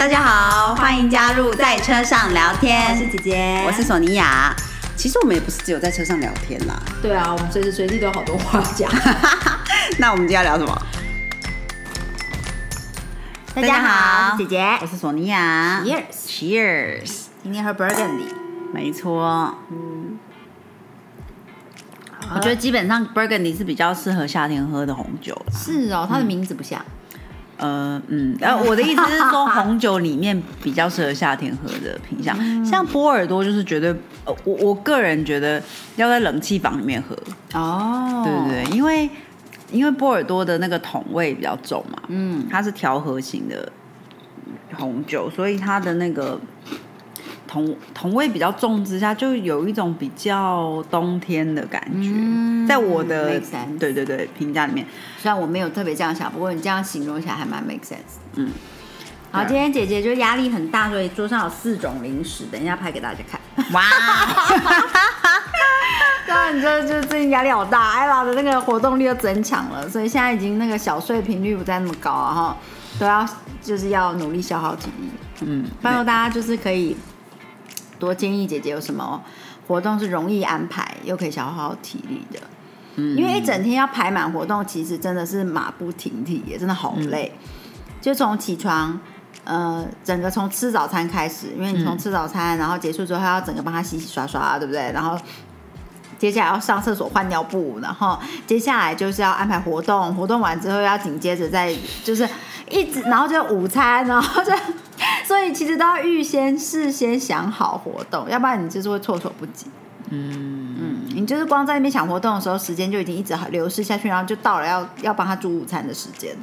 大家好，欢迎加入在车上聊天。我是姐姐，我是索尼娅。其实我们也不是只有在车上聊天啦。对啊，我们随时随地都有好多话讲。那我们今天要聊什么？大家好，姐姐，我是索尼娅。Cheers，Cheers。今天喝 Burgundy。没错。嗯。我觉得基本上 Burgundy 是比较适合夏天喝的红酒啦。是哦，它的名字不像。呃嗯，呃，我的意思是说，红酒里面比较适合夏天喝的品相，像波尔多就是绝对，呃，我我个人觉得要在冷气房里面喝。哦，对对对，因为因为波尔多的那个桶味比较重嘛，嗯，它是调和型的红酒，所以它的那个桶桶味比较重之下，就有一种比较冬天的感觉，嗯在我的对对对评价里面，虽然我没有特别这样想，不过你这样形容起来还蛮 make sense。嗯，好，今天姐姐就压力很大，所以桌上有四种零食，等一下拍给大家看。哇，当然，你这就最近压力好大，艾拉的那个活动力又增强了，所以现在已经那个小睡频率不再那么高啊哈，都要就是要努力消耗体力。嗯，拜托大家就是可以多建议姐姐有什么活动是容易安排又可以消耗体力的。嗯因为一整天要排满活动，其实真的是马不停蹄，也真的好累。就从起床，呃，整个从吃早餐开始，因为你从吃早餐，然后结束之后还要整个帮他洗洗刷刷，对不对？然后接下来要上厕所换尿布，然后接下来就是要安排活动，活动完之后要紧接着再就是一直，然后就午餐，然后就，所以其实都要预先事先想好活动，要不然你就是会措手不及。嗯，嗯，你就是光在那边想活动的时候，时间就已经一直流逝下去，然后就到了要要帮他煮午餐的时间了。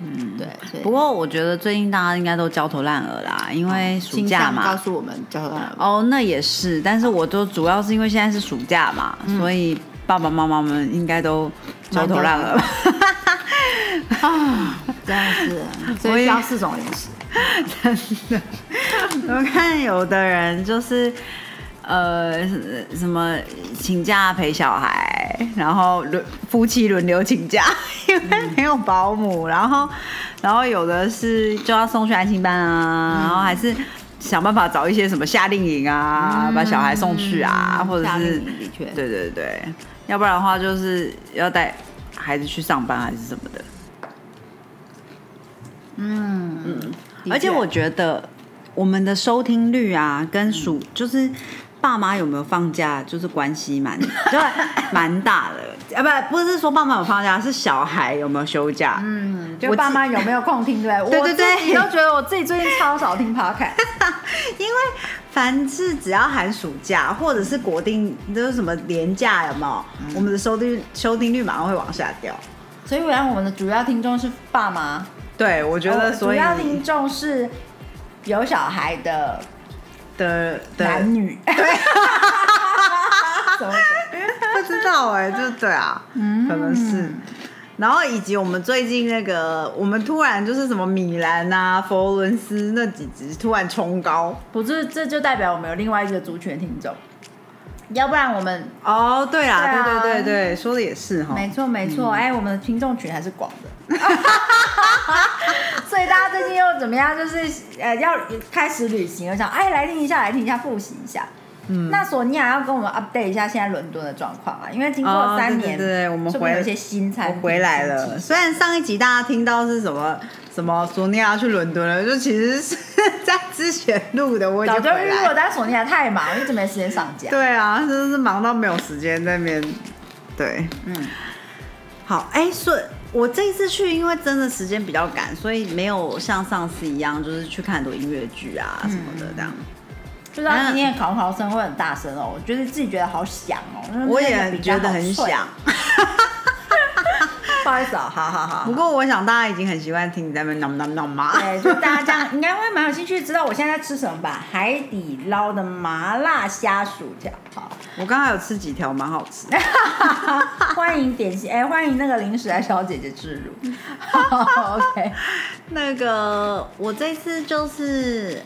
嗯，对，不过我觉得最近大家应该都焦头烂额啦，因为暑假倾向告嘛。诉我们焦头烂额哦，那也是，但是我都主要是因为现在是暑假嘛，所以爸爸妈妈们应该都焦头烂额。啊，真的是，所以需要四种零食。我看有的人就是呃什么请假陪小孩，然后轮夫妻轮流请假，因为没有保姆，然后然后有的是就要送去安心班啊，然后还是想办法找一些什么夏令营啊，把小孩送去啊，或者是的确，对对对，要不然的话就是要带孩子去上班还是什么的。嗯。嗯，而且我觉得我们的收听率啊，跟属、就是爸妈有没有放假，就是关系蛮 对蛮大的。啊，不不是说爸妈有放假，是小孩有没有休假。嗯，就我爸妈有没有空听，对不对？对对对我都觉得我自己最近超少听 podcast。因为凡是只要寒暑假或者是国定，就是什么年假有没有，我们的收听收听率马上会往下掉。所以，原来我们的主要听众是爸妈，对，我觉得哦所以主要听众是有小孩的的的男女。怎 么不知道哎、就是对啊，嗯可能是。然后以及我们最近那个，我们突然就是什么米兰啊、佛罗伦斯那几集突然冲高。不是，这就代表我们有另外一个族群的听众，要不然我们哦，对啦，对啊对对对对，说的也是哈。没错没错，哎、我们的听众群还是广的，所以大家最近又怎么样？就是呃要开始旅行，我想哎来听一下，来听一下，复习一下。嗯，那索尼娅要跟我们 update 一下现在伦敦的状况啊，因为经过哦三年，对对对我们回有一些新餐厅我回来了。奇虽然上一集大家听到是什么什么索尼娅去伦敦了，就其实是 在之前录的，我已经早就预录了。但是索尼娅太忙，一直没时间上架。对啊，真的是忙到没有时间在那边。对，嗯，好，哎、所以我这一次去，因为真的时间比较赶，所以没有像上次一样，就是去看很多音乐剧啊什么的这样。不知道今天的考考声会很大声哦，我觉得自己觉得好响哦，我也觉得很好脆想，不好意思啊，好好好。不过我想大家已经很习惯听你在那边 nom nom nom 嘛。对，就大家这样应该会蛮有兴趣知道我现在在吃什么吧？海底捞的麻辣虾薯条，好，我刚刚有吃几条，蛮好吃。欢迎点心，哎、欢迎那个零食来小姐姐置入。OK，那个我这次就是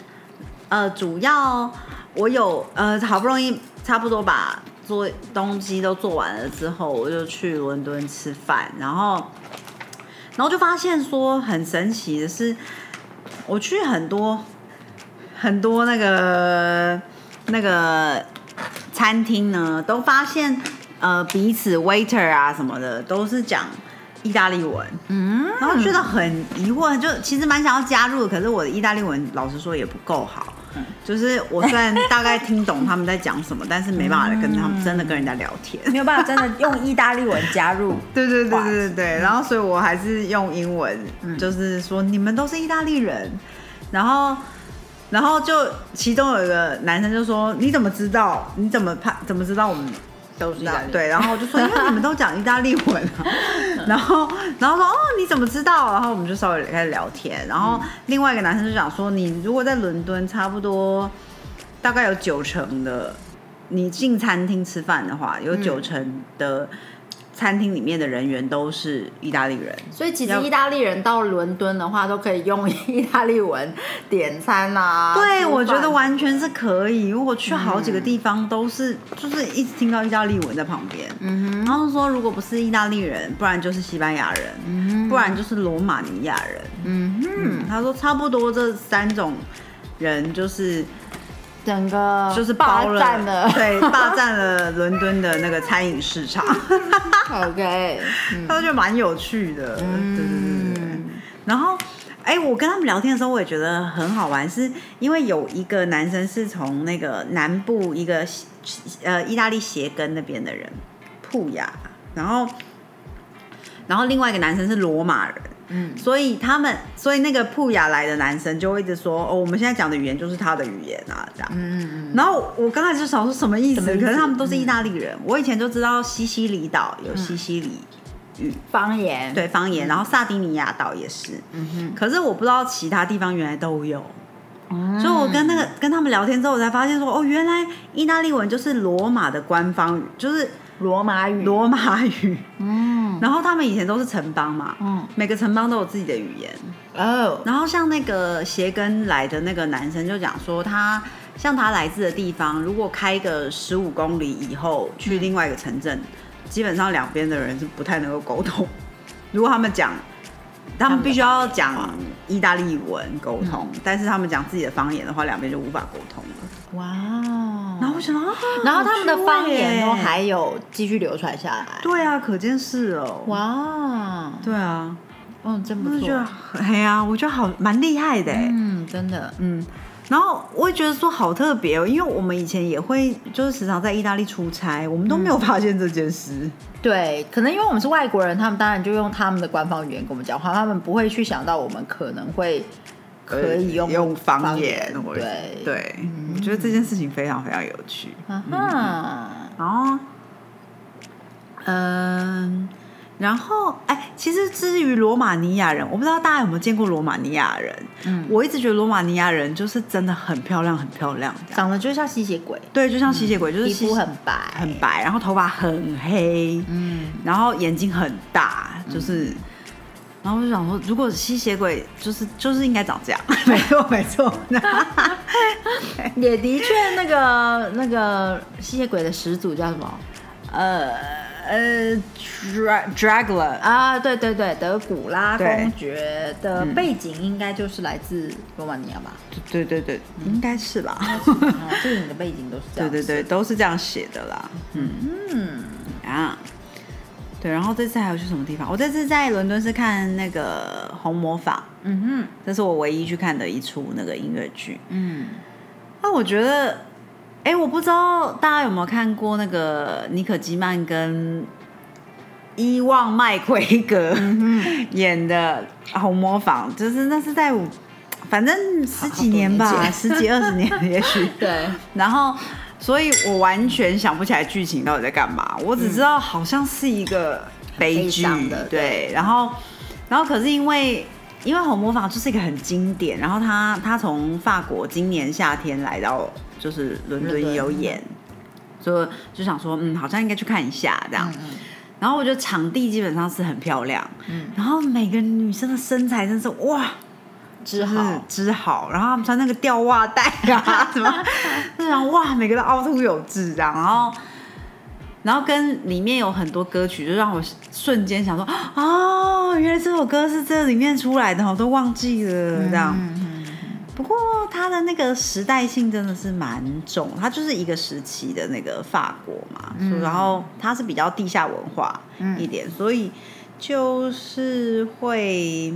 呃，主要我有呃，好不容易差不多把做东西都做完了之后，我就去伦敦吃饭，然后然后就发现说很神奇的是，我去很多很多那个那个餐厅呢，都发现呃彼此 waiter 啊什么的都是讲意大利文，嗯，然后觉得很疑惑，就其实蛮想要加入的，可是我的意大利文老实说也不够好。就是我虽然大概听懂他们在讲什么，但是没办法跟他们真的跟人家聊天。没有办法真的用意大利文加入。对对对对对对，然后所以我还是用英文，就是说你们都是意大利人，然后然后就其中有一个男生就说你怎么知道？你怎么判？怎么知道我们？都是意大利对，然后我就说，因为你们都讲意大利文啊，然后然后说哦，你怎么知道？然后我们就稍微开始聊天，然后另外一个男生就讲说，你如果在伦敦，差不多大概有九成的，你进餐厅吃饭的话，有九成的。餐厅里面的人员都是意大利人，所以其实意大利人到伦敦的话，都可以用 意大利文点餐啊。对，我觉得完全是可以。如果去好几个地方都是，就是一直听到意大利文在旁边。嗯哼。然后说，如果不是意大利人，不然就是西班牙人，嗯不然就是罗马尼亚人。嗯哼。他说，差不多这三种人就是。整个就是霸占了，对，霸占了伦敦的那个餐饮市场。OK，他说就蛮有趣的，对对对对。然后，哎，我跟他们聊天的时候，我也觉得很好玩，是因为有一个男生是从那个南部一个呃意大利鞋跟那边的人，普雅，然后，然后另外一个男生是罗马人。嗯，所以他们，所以那个铺雅来的男生就会一直说，哦，我们现在讲的语言就是他的语言啊，这样。嗯嗯嗯。然后我刚开始想说什么意思？可是他们都是意大利人。我以前就知道西西里岛有西西里语方言，对方言。然后萨丁尼亚岛也是。嗯哼。可是我不知道其他地方原来都有。所以我跟那个跟他们聊天之后，我才发现说，哦，原来意大利文就是罗马的官方语，就是。罗马语，罗马语，嗯，然后他们以前都是城邦嘛，嗯，每个城邦都有自己的语言，哦，然后像那个鞋跟来的那个男生就讲说，他像他来自的地方，如果开个十五公里以后去另外一个城镇，基本上两边的人是不太能够沟通，如果他们讲。他们必须要讲意大利文沟通，但是他们讲自己的方言的话，两边就无法沟通了。哇！然后我想啊，然后他们的方言都还有继续流传下来。对啊，可见是哦。哇！对啊，嗯，真不错。哎呀，我觉得好蛮厉害的。嗯，真的，嗯。然后我也觉得说好特别哦，因为我们以前也会就是时常在意大利出差，我们都没有发现这件事。对，可能因为我们是外国人，他们当然就用他们的官方语言跟我们讲话，他们不会去想到我们可能会可以用用方言。对对，我觉得这件事情非常非常有趣。嗯，然后嗯。然后，哎，其实至于罗马尼亚人，我不知道大家有没有见过罗马尼亚人。嗯，我一直觉得罗马尼亚人就是真的很漂亮，很漂亮，长得就像吸血鬼。对，就像吸血鬼，就是皮肤很白，很白，然后头发很黑，嗯，然后眼睛很大，就是，然后我就想说，如果吸血鬼就是就是应该长这样，没错没错，也的确，那个那个吸血鬼的始祖叫什么？呃。呃，Dragula 啊，对对对，德古拉公爵的背景应该就是来自罗马尼亚吧？对对对，应该是吧？电影的背景都是这样，对对对，都是这样写的啦。嗯嗯啊，对，然后这次还有去什么地方？我这次在伦敦是看那个《红魔法》，嗯哼，这是我唯一去看的一出那个音乐剧。嗯，那我觉得。哎，我不知道大家有没有看过那个尼可基曼跟伊旺麦奎格 演的《红模仿》，就是那是在反正十几年吧，十几二十年 也许。对。然后，所以我完全想不起来剧情到底在干嘛，我只知道好像是一个悲剧的。对。然后，然后可是因为因为《红魔法》就是一个很经典，然后他他从法国今年夏天来到。就是伦敦有演，所以就想说，嗯，好像应该去看一下这样。然后我觉得场地基本上是很漂亮，嗯，然后每个女生的身材真是哇，织好织好，然后他们穿那个吊袜带啊 什么，就想哇，每个都凹凸有致这样。然后，然后跟里面有很多歌曲，就让我瞬间想说，哦，原来这首歌是这里面出来的，我都忘记了这样。不过它的那个时代性真的是蛮重，它就是一个时期的那个法国嘛，然后它是比较地下文化一点，所以就是会。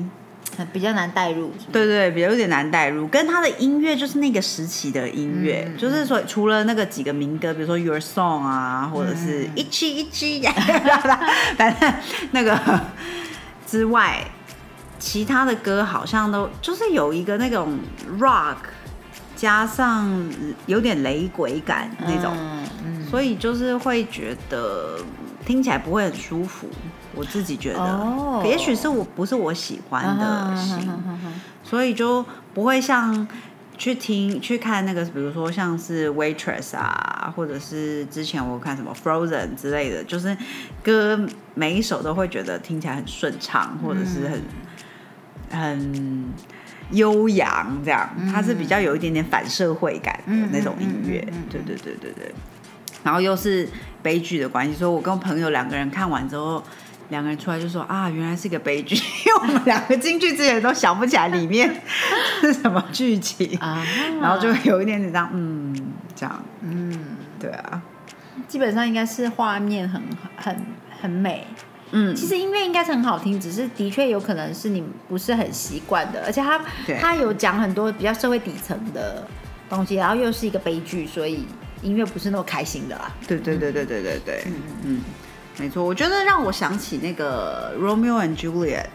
比较难带入，对对，比较有点难带入。跟他的音乐就是那个时期的音乐，就是说除了那个几个民歌，比如说 Your Song 啊，或者是一期一期，反正那个之外，其他的歌好像都就是有一个那种 rock 加上有点雷鬼感那种，所以就是会觉得听起来不会很舒服。我自己觉得，也许是我不是我喜欢的型，所以就不会像去听去看那个，比如说像是 Waitress 啊，或者是之前我看什么 Frozen 之类的，就是歌每一首都会觉得听起来很顺畅，或者是很很悠扬，这样它是比较有一点点反社会感的那种音乐，对对对对对，然后又是悲剧的关系，所以我跟朋友两个人看完之后。两个人出来就说啊，原来是个悲剧，因 为我们两个进去之前都想不起来里面是什么剧情。啊，然后就有一点点这样，嗯，这样，嗯，对啊，基本上应该是画面很很很美，嗯，其实音乐应该是很好听，只是的确有可能是你不是很习惯的，而且他他有讲很多比较社会底层的东西，然后又是一个悲剧，所以音乐不是那么开心的啦，对对对对对对对，嗯。嗯。没错，我觉得让我想起那个《Romeo and Juliet》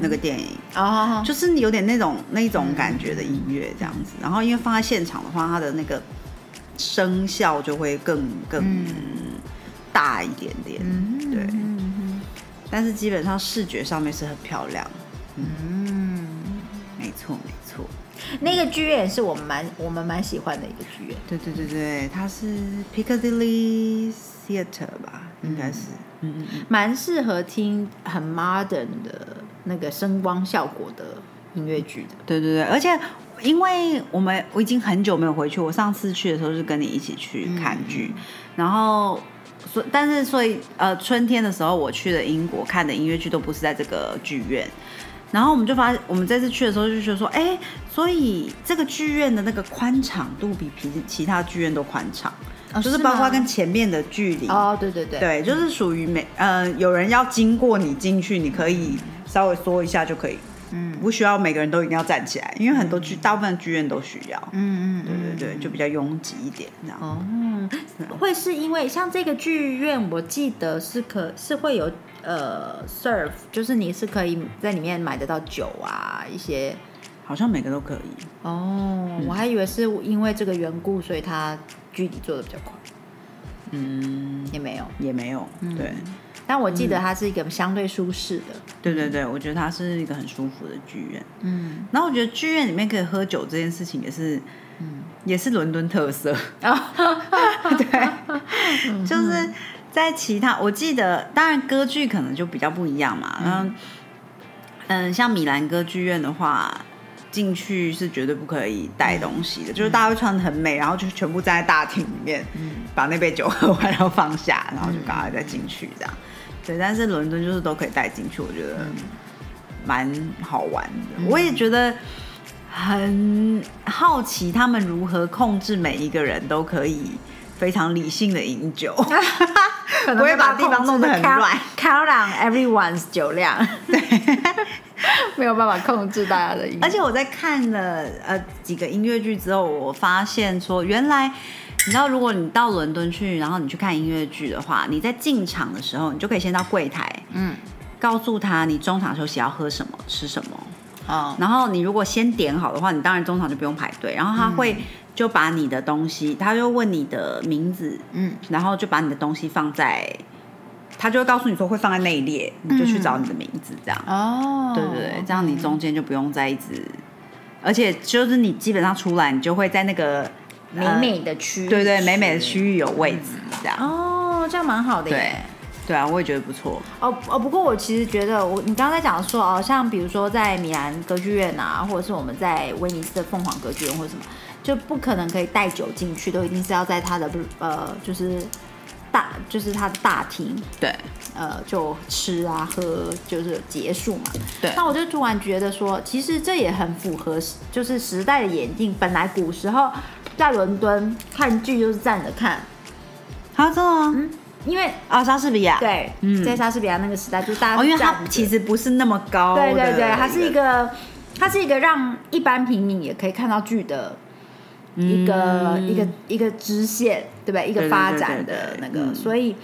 那个电影，哦，就是有点那种那种感觉的音乐这样子。然后因为放在现场的话，它的那个声效就会更更大一点点，对。但是基本上视觉上面是很漂亮。嗯，没错没错。那个剧院是我们蛮我们蛮喜欢的一个剧院。对对对对，它是 Piccadilly Theatre 吧。应该是，嗯嗯嗯，蛮适合听很 modern 的那个声光效果的音乐剧的。对对对，而且因为我们我已经很久没有回去，我上次去的时候是跟你一起去看剧，然后所但是所以呃春天的时候我去了英国看的音乐剧都不是在这个剧院，然后我们就发现我们这次去的时候就觉得说，哎，所以这个剧院的那个宽敞度比其其他剧院都宽敞。就是包括跟前面的距离。哦，对对对，对，就是属于每呃有人要经过你进去，你可以稍微缩一下就可以，嗯，不需要每个人都一定要站起来，因为很多剧大部分剧院都需要，嗯嗯，对对对，就比较拥挤一点这样。哦，会是因为像这个剧院，我记得是可是会有呃 serve，就是你是可以在里面买得到酒啊一些，好像每个都可以。哦，我还以为是因为这个缘故，所以他。距离做的比较快，嗯，也没有，也没有，对。但我记得它是一个相对舒适的，对对对，我觉得它是一个很舒服的剧院，嗯。然后我觉得剧院里面可以喝酒这件事情也是，嗯，也是伦敦特色。啊，对，就是在其他，我记得，当然歌剧可能就比较不一样嘛，嗯嗯，像米兰歌剧院的话。进去是绝对不可以带东西的，就是大家会穿的很美，然后就全部站在大厅里面，把那杯酒喝完，然后放下，然后就赶快再进去这样。对，但是伦敦就是都可以带进去，我觉得蛮好玩的。我也觉得很好奇他们如何控制每一个人都可以非常理性的饮酒，不会把地方弄得很乱，count on everyone's 酒量。对。没有办法控制大家的音，而且我在看了呃几个音乐剧之后，我发现说，原来你知道，如果你到伦敦去，然后你去看音乐剧的话，你在进场的时候，你就可以先到柜台，嗯，告诉他你中场休息要喝什么、吃什么，哦，然后你如果先点好的话，你当然中场就不用排队，然后他会就把你的东西，他就问你的名字，嗯，然后就把你的东西放在。他就会告诉你说会放在那一列，你就去找你的名字这样。哦，对对对，这样你中间就不用再一直，而且就是你基本上出来，你就会在那个美美的区，对对，美美的区域有位置这样。哦，这样蛮好的耶。对啊，我也觉得不错。哦哦，不过我其实觉得，我你刚刚在讲说哦，像比如说在米兰歌剧院啊，或者是我们在威尼斯的凤凰歌剧院或者什么，就不可能可以带酒进去，都一定是要在他的呃，就是。大就是它的大厅，对呃，就吃啊喝就是结束嘛。对那我就突然觉得说，其实这也很符合就是时代的眼镜。本来古时候在伦敦看剧就是站着看，啊，真的吗？因为啊，莎士比亚，对，嗯在莎士比亚那个时代，就是大家哦，因为它其实不是那么高，对对对，它是一个，它是一个让一般平民也可以看到剧的一个、嗯。一个一个支线，对不对？一个发展的对那个，嗯。所以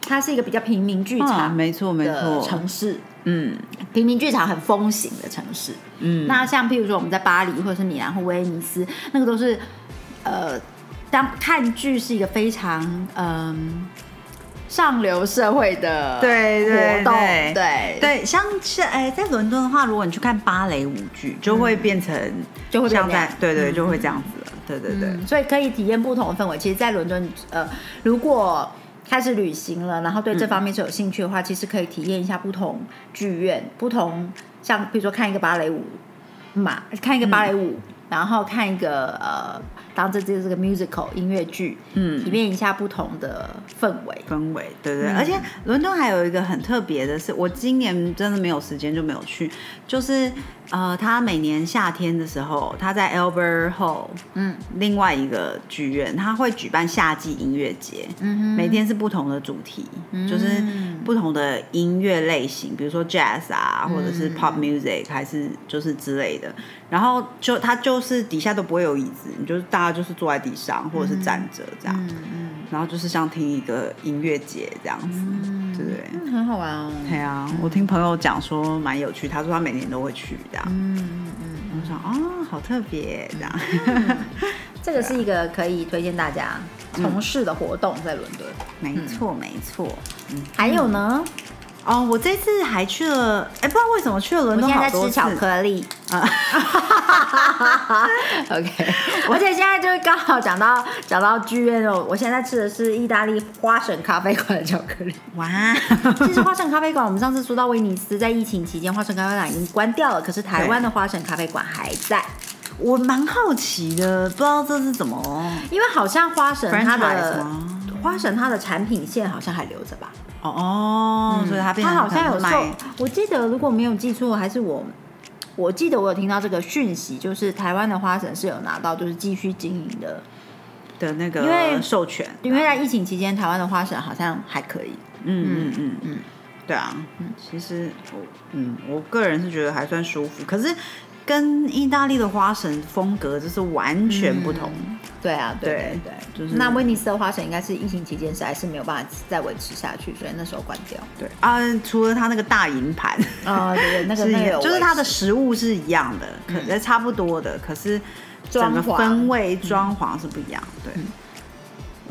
它是一个比较平民剧啊场没错没错。城市，嗯。平民剧场很风行的城市。嗯，那像譬如说我们在巴黎或者是米兰或威尼斯，那个都是呃，当看剧是一个非常嗯。上流社会的对对活动，对。对。对，像是哎，在伦敦的话，如果你去看芭蕾舞剧，就会变成就会像在对对，嗯。就会这样子了，对对对，嗯，所以可以体验不同的氛围。其实，在伦敦，呃，如果开始旅行了，然后对这方面是有兴趣的话，其实可以体验一下不同剧院，不同像比如说看一个芭蕾舞嘛，看一个芭蕾舞，然后看一个呃，当这这是个 musical 音乐剧，嗯体验一下不同的氛围。氛围，对对，嗯而且伦敦还有一个很特别的是，我今年真的没有时间就没有去，就是呃，他每年夏天的时候，他在 Albert Hall，嗯另外一个剧院，他会举办夏季音乐节，嗯哼每天是不同的主题，就是不同的音乐类型，比如说 jazz 啊，或者是 pop music，还是就是之类的。然后就他就是底下都不会有椅子，你就是大家就是坐在地上或者是站着这样，嗯然后就是像听一个音乐节这样子，对不对？嗯，很好玩哦。对啊，我听朋友讲说蛮有趣，他说他每年都会去这样。嗯嗯嗯，我想哦，好特别这样。这个是一个可以推荐大家从事的活动，在伦敦。没错，没错。还有呢，哦，我这次还去了，哎，不知道为什么去了伦敦好多次现在在吃巧克力。啊。OK，而且现在就是刚好讲到讲到剧院哦，我现在吃的是意大利花神咖啡馆的巧克力。哇，其实花神咖啡馆，我们上次说到威尼斯，在疫情期间，花神咖啡馆已经关掉了，可是台湾的花神咖啡馆还在，我蛮好奇的，不知道这是怎么因为好像花神它的？花神它的产品线好像还留着吧。哦哦，所以它变成他好像有可能售，我记得如果没有记错，还是我，我记得我有听到这个讯息，就是台湾的花神是有拿到，就是继续经营的，的那因为个授权。因为在疫情期间，台湾的花神好像还可以。嗯嗯嗯嗯，对啊，其实我嗯，我个人是觉得还算舒服，可是跟意大利的花神风格就是完全不同。对啊，对对对对，就是那威尼斯的花神应该是疫情期间实在是没有办法再维持下去，所以那时候关掉。对啊，除了它那个大银盘，啊、对对，那个 就是它的食物是一样的，可能差不多的，可是整个装潢氛围装潢是不一样。对，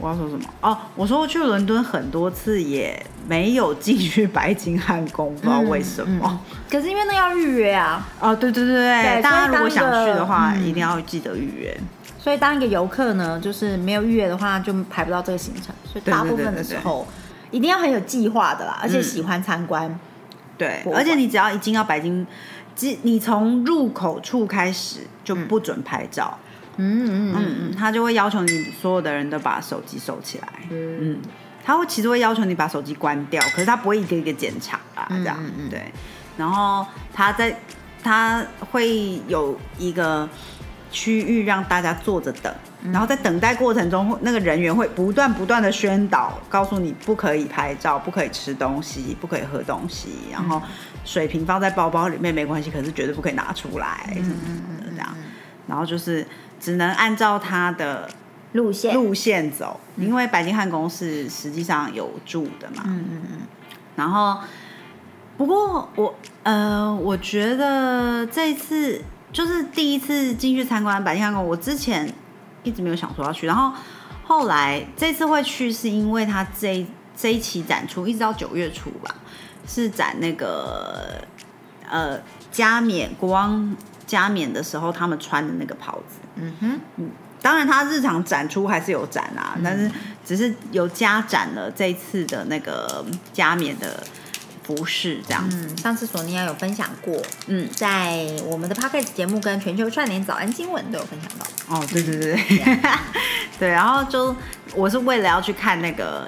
我要说什么？哦，我说我去伦敦很多次，也没有进去白金汉宫，不知道为什么。嗯可是因为那要预约啊，哦，对对对大家如果想去的话，嗯一定要记得预约。所以当一个游客呢，就是没有预约的话，就排不到这个行程。所以大部分的时候一定要很有计划的啦，而且嗯喜欢参观。对，而且你只要一进到白金，即你从入口处开始就不准拍照。嗯嗯嗯嗯，他就会要求你所有的人都把手机收起来。嗯。嗯，他会其实会要求你把手机关掉，可是他不会一个一个检查啊，这样、嗯嗯。对。然后他在他会有一个区域让大家坐着等，嗯。然后在等待过程中，那个人员会不断不断的宣导，告诉你不可以拍照，不可以吃东西，不可以喝东西，然后水瓶放在包包里面没关系，可是绝对不可以拿出来什么什么的这样。然后就是只能按照他的路线。路线走，因为白金汉宫是实际上有住的嘛。嗯嗯嗯，然后，不过我呃，我觉得这一次就是第一次进去参观白金汉宫，我之前一直没有想说要去，然后后来这次会去，是因为他这这一期展出一直到九月初吧，是展那个呃加冕国王加冕的时候他们穿的那个袍子。嗯哼，嗯当然，他日常展出还是有展啊，但是只是有加展了这次的那个加冕的服饰这样子。嗯，上次索尼娅有分享过，嗯，在我们的 p o c k e t 节目跟全球串联早安新闻都有分享到。哦，对对对。对，对，然后就我是为了要去看那个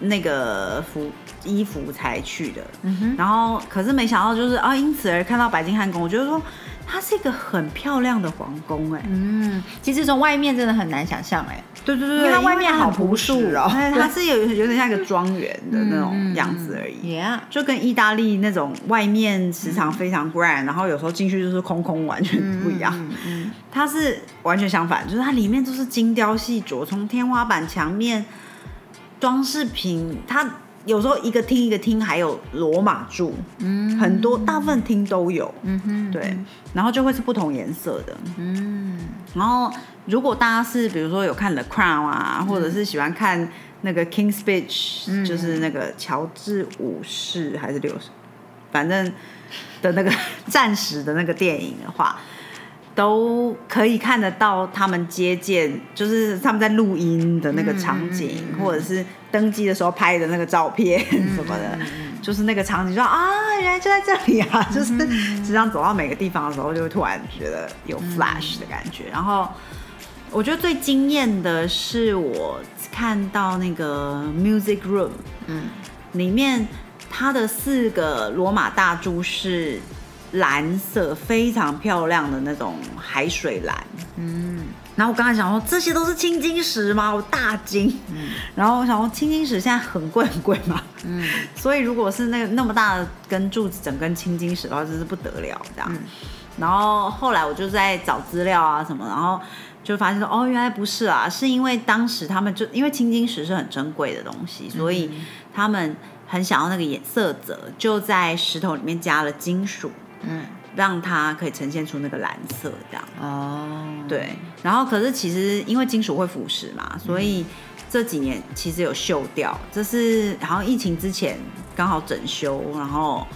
那个服衣服才去的，嗯哼，然后可是没想到就是啊，因此而看到白金汉宫，我觉得说它是一个很漂亮的皇宫，哎，嗯，其实从外面真的很难想象，哎，对对对，因为它外面好朴朴实哦。它是有有点像一个庄园的那种样子而已。，Yeah，就跟意大利那种外面时常非常 grand，、然后有时候进去就是空空，完全不一样。嗯嗯它是完全相反，就是它里面都是精雕细琢，从天花板、墙面、装饰品，它有时候一个厅一个厅还有罗马柱，嗯很多大部分厅都有，嗯哼，对，然后就会是不同颜色的。嗯。然后如果大家是比如说有看《The Crown》啊，或者是喜欢看那个《King's Speech》，嗯。就是那个乔治五世还是六世，反正的那个 战时的那个电影的话，都可以看得到他们接见，就是他们在录音的那个场景，嗯嗯嗯或者是登机的时候拍的那个照片 什么的，就是那个场景，说啊，原来就在这里啊，就是实际上走到每个地方的时候，就会突然觉得有 flash 的感觉。然后我觉得最惊艳的是我看到那个 music room 嗯。里面，它的四个罗马大柱是蓝色，非常漂亮的那种海水蓝。嗯然后我刚才想说，这些都是青金石吗？我大惊。嗯然后我想说，青金石现在很贵很贵嘛，嗯所以如果是那个那么大的根柱子，整根青金石的话，真是不得了这样。嗯然后后来我就在找资料啊什么，然后就发现说，哦，原来不是啊，是因为当时他们就因为青金石是很珍贵的东西，所以他们很想要那个颜色泽，就在石头里面加了金属，嗯，让它可以呈现出那个蓝色这样。哦，对，然后可是其实因为金属会腐蚀嘛，所以这几年其实有锈掉。这是好像疫情之前刚好整修，然后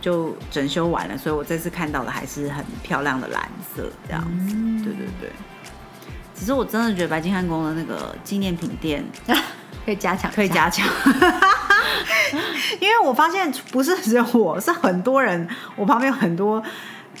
就整修完了，所以我这次看到的还是很漂亮的蓝色这样子。对对对。只是我真的觉得白金汉宫的那个纪念品店可以加强，可以加强，因为我发现不是只有我，是很多人，我旁边有很多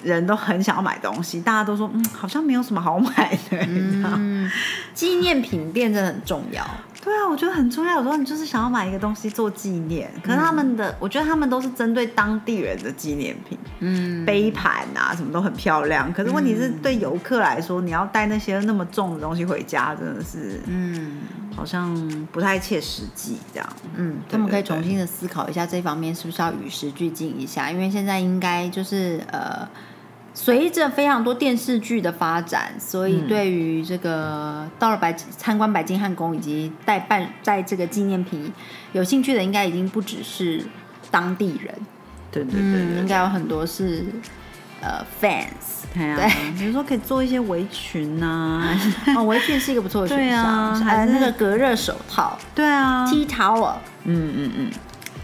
人都很想要买东西，大家都说嗯，好像没有什么好买的，嗯，纪念品店真的很重要。对啊，我觉得很重要。有时候你就是想要买一个东西做纪念，可是他们的，我觉得他们都是针对当地人的纪念品，嗯，杯盘啊什么都很漂亮。可是问题是对游客来说，你要带那些那么重的东西回家，真的是嗯好像不太切实际这样。嗯，他们可以重新的思考一下这方面是不是要与时俱进一下，因为现在应该就是呃。随着非常多电视剧的发展，所以对于这个到了白参观白金汉宫以及带办在这个纪念品有兴趣的，应该已经不只是当地人，对对对应该有很多是呃 fans。对啊，比如说可以做一些围裙呐、哦，围裙是一个不错的选对项，还有那个隔热手套对啊，T towel，嗯嗯嗯，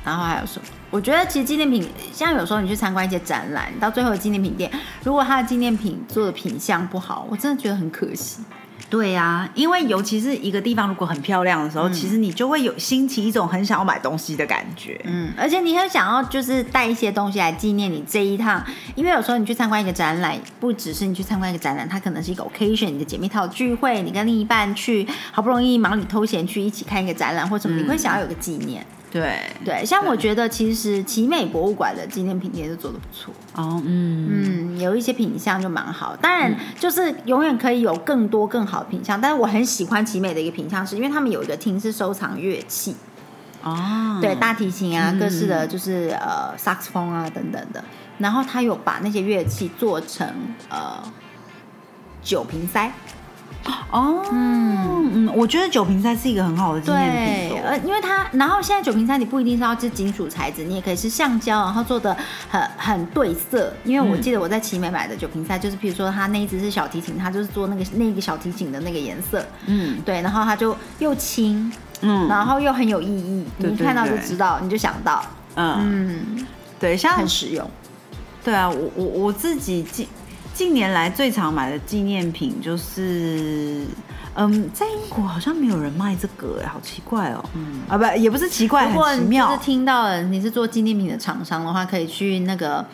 然后还有什么？我觉得其实纪念品，像有时候你去参观一些展览，到最后的纪念品店，如果它的纪念品做的品相不好，我真的觉得很可惜。对呀、因为尤其是一个地方如果很漂亮的时候，其实你就会有兴起一种很想要买东西的感觉。嗯，而且你很想要就是带一些东西来纪念你这一趟，因为有时候你去参观一个展览，不只是你去参观一个展览，它可能是一个 occasion，你的姐妹淘聚会，你跟另一半去，好不容易忙里偷闲去一起看一个展览或什么，你会想要有个纪念。对，对，像我觉得其实奇美博物馆的纪念品店是做的不错。哦，嗯嗯，有一些品相就蛮好，当然就是永远可以有更多更好的品相。但是我很喜欢奇美的一个品相，是因为他们有一个厅是收藏乐器，哦，对，大提琴啊，嗯各式的就是呃萨克斯风啊等等的。然后他有把那些乐器做成呃酒瓶塞，哦，嗯嗯，我觉得酒瓶塞是一个很好的纪念对。呃，因为它，然后现在酒瓶塞你不一定是要是金属材质，你也可以是橡胶，然后做的很很对色。因为我嗯记得我在奇美买的酒瓶塞，就是譬如说它那一只是小提琴，它就是做那个那个小提琴的那个颜色，嗯对，然后它就又轻，嗯然后又很有意义，你一看到就知道，你就想到，嗯，嗯，对，像很实用。对啊，我我我自己近近年来最常买的纪念品就是，嗯，在英国好像没有人卖这个，哎，好奇怪哦。嗯啊，不，也不是奇怪，如果你就很奇妙是。听到了你是做纪念品的厂商的话，可以去那个。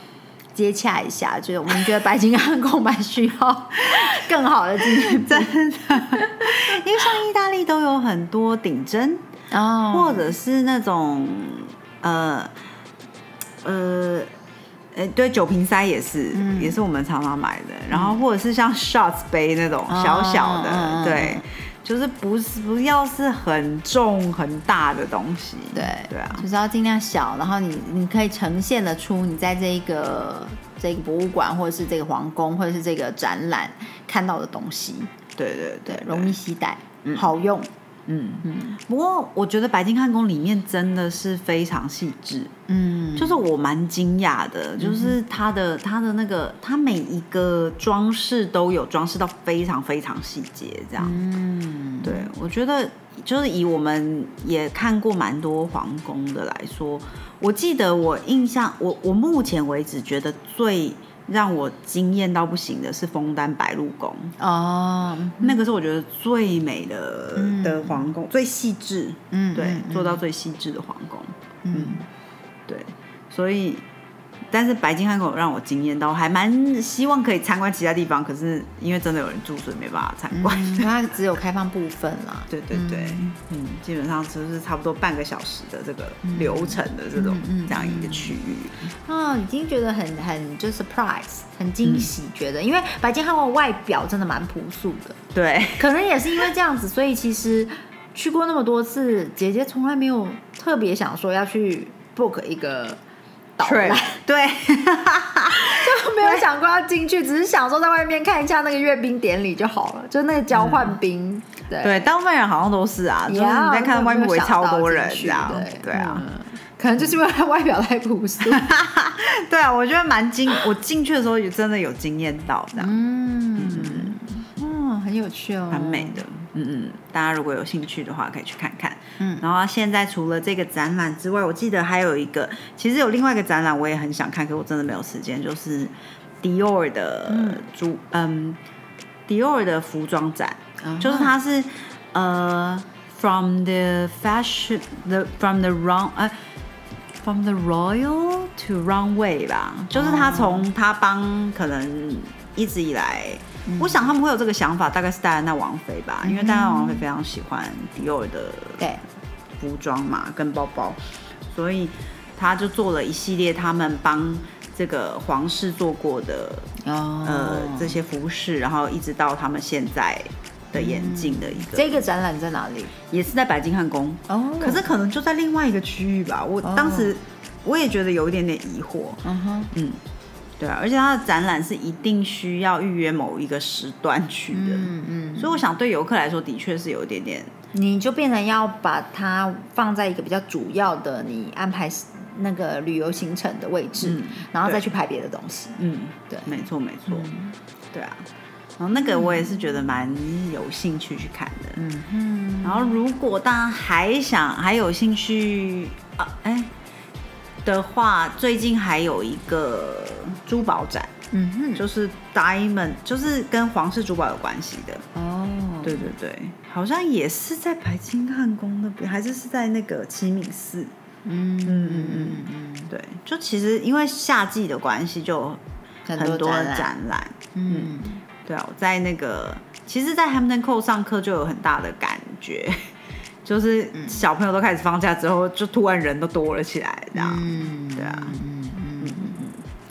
接洽一下，就是我们觉得白金汉宫买需要更好的纪念品。真的，因为像意大利都有很多顶针，哦或者是那种呃呃。呃，对，酒瓶塞也是，嗯也是我们常常买的。然后或者是像 shots 杯那种小小的，对，就是不是不要是很重很大的东西。对对啊，就是要尽量小，然后你你可以呈现得出你在这一个这个博物馆或者是这个皇宫或者是这个展览看到的东西，对对对对，容易携带，好用，嗯嗯。不过我觉得白金汉宫里面真的是非常细致，嗯，就是我蛮惊讶的，就是它的它的那个它每一个装饰都有装饰到非常非常细节，这样。嗯，对，我觉得就是以我们也看过蛮多皇宫的来说，我记得我印象，我我目前为止觉得最让我惊艳到不行的是枫丹白露宫，哦，那个是我觉得最美的、的皇宫，最细致，嗯，对，嗯做到最细致的皇宫，嗯对，所以。但是白金汉宫有让我惊艳到，我还蛮希望可以参观其他地方，可是因为真的有人住，所以没办法参观。嗯，它只有开放部分啦，对对对，嗯。基本上就是差不多半个小时的这个流程的这种、这样一个区域。啊，已经觉得很很就 surprise，很惊喜，觉得。因为白金汉宫外表真的蛮朴素的，对，可能也是因为这样子，所以其实去过那么多次，姐姐从来没有特别想说要去 book 一个导览，对，就没有想过要进去，只是想说在外面看一下那个阅兵典礼就好了，就那个交换兵，对对，大部分人好像都是啊，就是你在看外面围超多人这样，对对啊。嗯可能就是因为他外表太朴素，对啊，我觉得蛮惊，我进去的时候也真的有惊艳到，这样，嗯嗯，很有趣哦，蛮美的。嗯嗯，大家如果有兴趣的话，可以去看看。嗯。然后现在除了这个展览之外，我记得还有一个，其实有另外一个展览，我也很想看，可我真的没有时间，就是迪奥的主，嗯，迪奥的服装展，啊就是它是呃，from the fashion the from the wrong 呃。From the royal to runway 吧，就是他从他帮可能一直以来，我想他们会有这个想法，大概是戴安娜王妃吧，因为戴安娜王妃非常喜欢迪奥的对，服装嘛，跟包包，所以他就做了一系列他们帮这个皇室做过的哦。呃这些服饰，然后一直到他们现在的眼镜的一个，这个展览在哪里？也是在白金汉宫，哦。可是可能就在另外一个区域吧。我当时我也觉得有一点点疑惑，嗯哼，嗯，对啊，而且它的展览是一定需要预约某一个时段去的，嗯嗯，所以我想对游客来说的确是有一点点，你就变成要把它放在一个比较主要的你安排那个旅游行程的位置，嗯然后再去拍别的东西。嗯，对。没错没错，对啊。然后那个我也是觉得蛮有兴趣去看的，嗯嗯，然后如果大家还想还有兴趣啊，哎的话，最近还有一个珠宝展，嗯哼，就是 diamond，就是跟皇室珠宝有关系的。哦，对对对，好像也是在白金汉宫那边，还是是在那个启敏寺。嗯嗯嗯嗯。嗯，对，就其实因为夏季的关系，就很很多展览，展览。嗯，对啊，我在那个，其实，在 Hampton Court 上课就有很大的感觉，就是小朋友都开始放假之后，就突然人都多了起来，这样。嗯，对啊嗯嗯嗯嗯，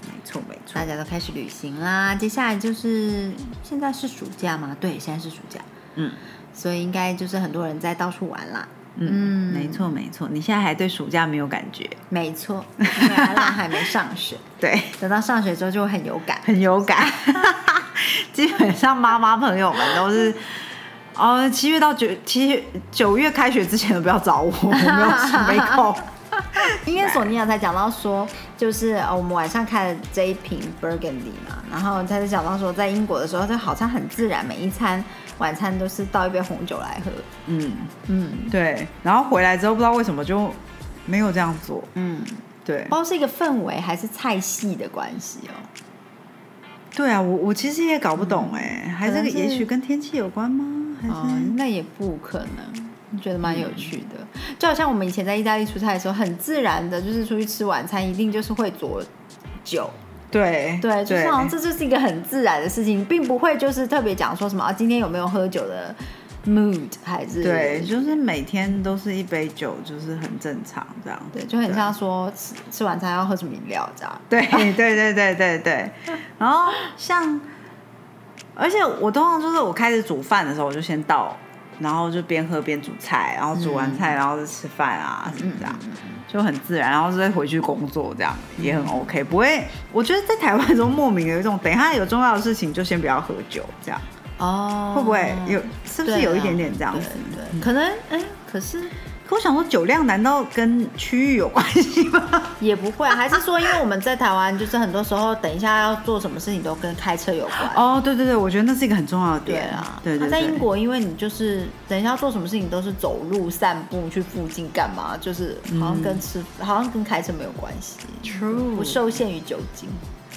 没错没错大。家都开始旅行啦。接下来就是现在是暑假吗？对，现在是暑假，嗯所以应该就是很多人在到处玩啦。嗯，没错没错。你现在还对暑假没有感觉？没错，因为阿浪还没上学，对，等到上学之后就会很有感。很有感。基本上妈妈朋友们都是。哦，七月到九七月九月开学之前都不要找我，我没有没空。因为索尼娅才讲到说，就是呃我们晚上开了这一瓶 Burgundy 嘛，然后他就讲到说，在英国的时候，就好像很自然，每一餐晚餐都是倒一杯红酒来喝。嗯，嗯对。然后回来之后不知道为什么就没有这样做。嗯，对不知，道是一个氛围还是菜系的关系哦。对啊，我我其实也搞不懂哎、还是这个也许跟天气有关吗？哦，那也不可能，觉得蛮有趣的。就好像我们以前在意大利出差的时候，很自然的就是出去吃晚餐，一定就是会佐酒。对对，就是好像这就是一个很自然的事情，并不会就是特别讲说什么啊，今天有没有喝酒的 mood 还是对，就是每天都是一杯酒，就是很正常这样。对，就很像说吃吃晚餐要喝什么饮料这样。对对对对对对。然后像，而且我通常就是我开始煮饭的时候，我就先倒，然后就边喝边煮菜，然后煮完菜然后就吃饭啊什么这样，就很自然，然后再回去工作这样也很 OK，不会。我觉得在台湾中莫名有一种，等一下有重要的事情就先不要喝酒这样。哦，会不会有？是不是有一点点这样子？对，可能哎，可是，可我想说，酒量难道跟区域有关系吗？也不会，还是说，因为我们在台湾，就是很多时候，等一下要做什么事情都跟开车有关。哦，对对对，我觉得那是一个很重要的点啊。对对。在英国，因为你就是等一下要做什么事情都是走路、散步去附近干嘛，就是好像跟吃，好像跟开车没有关系。True，不受限于酒精。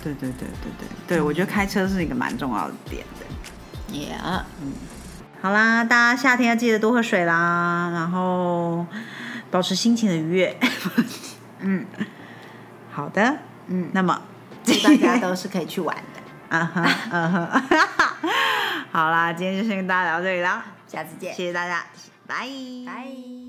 对对对对对对，我觉得开车是一个蛮重要的点的。Yeah，嗯，好啦，大家夏天要记得多喝水啦，然后保持心情的愉悦。嗯，好的，嗯，那么祝大家都是可以去玩的。嗯哼，嗯哼，好啦，今天就先跟大家聊到这里啦，下次见，谢谢大家，拜拜。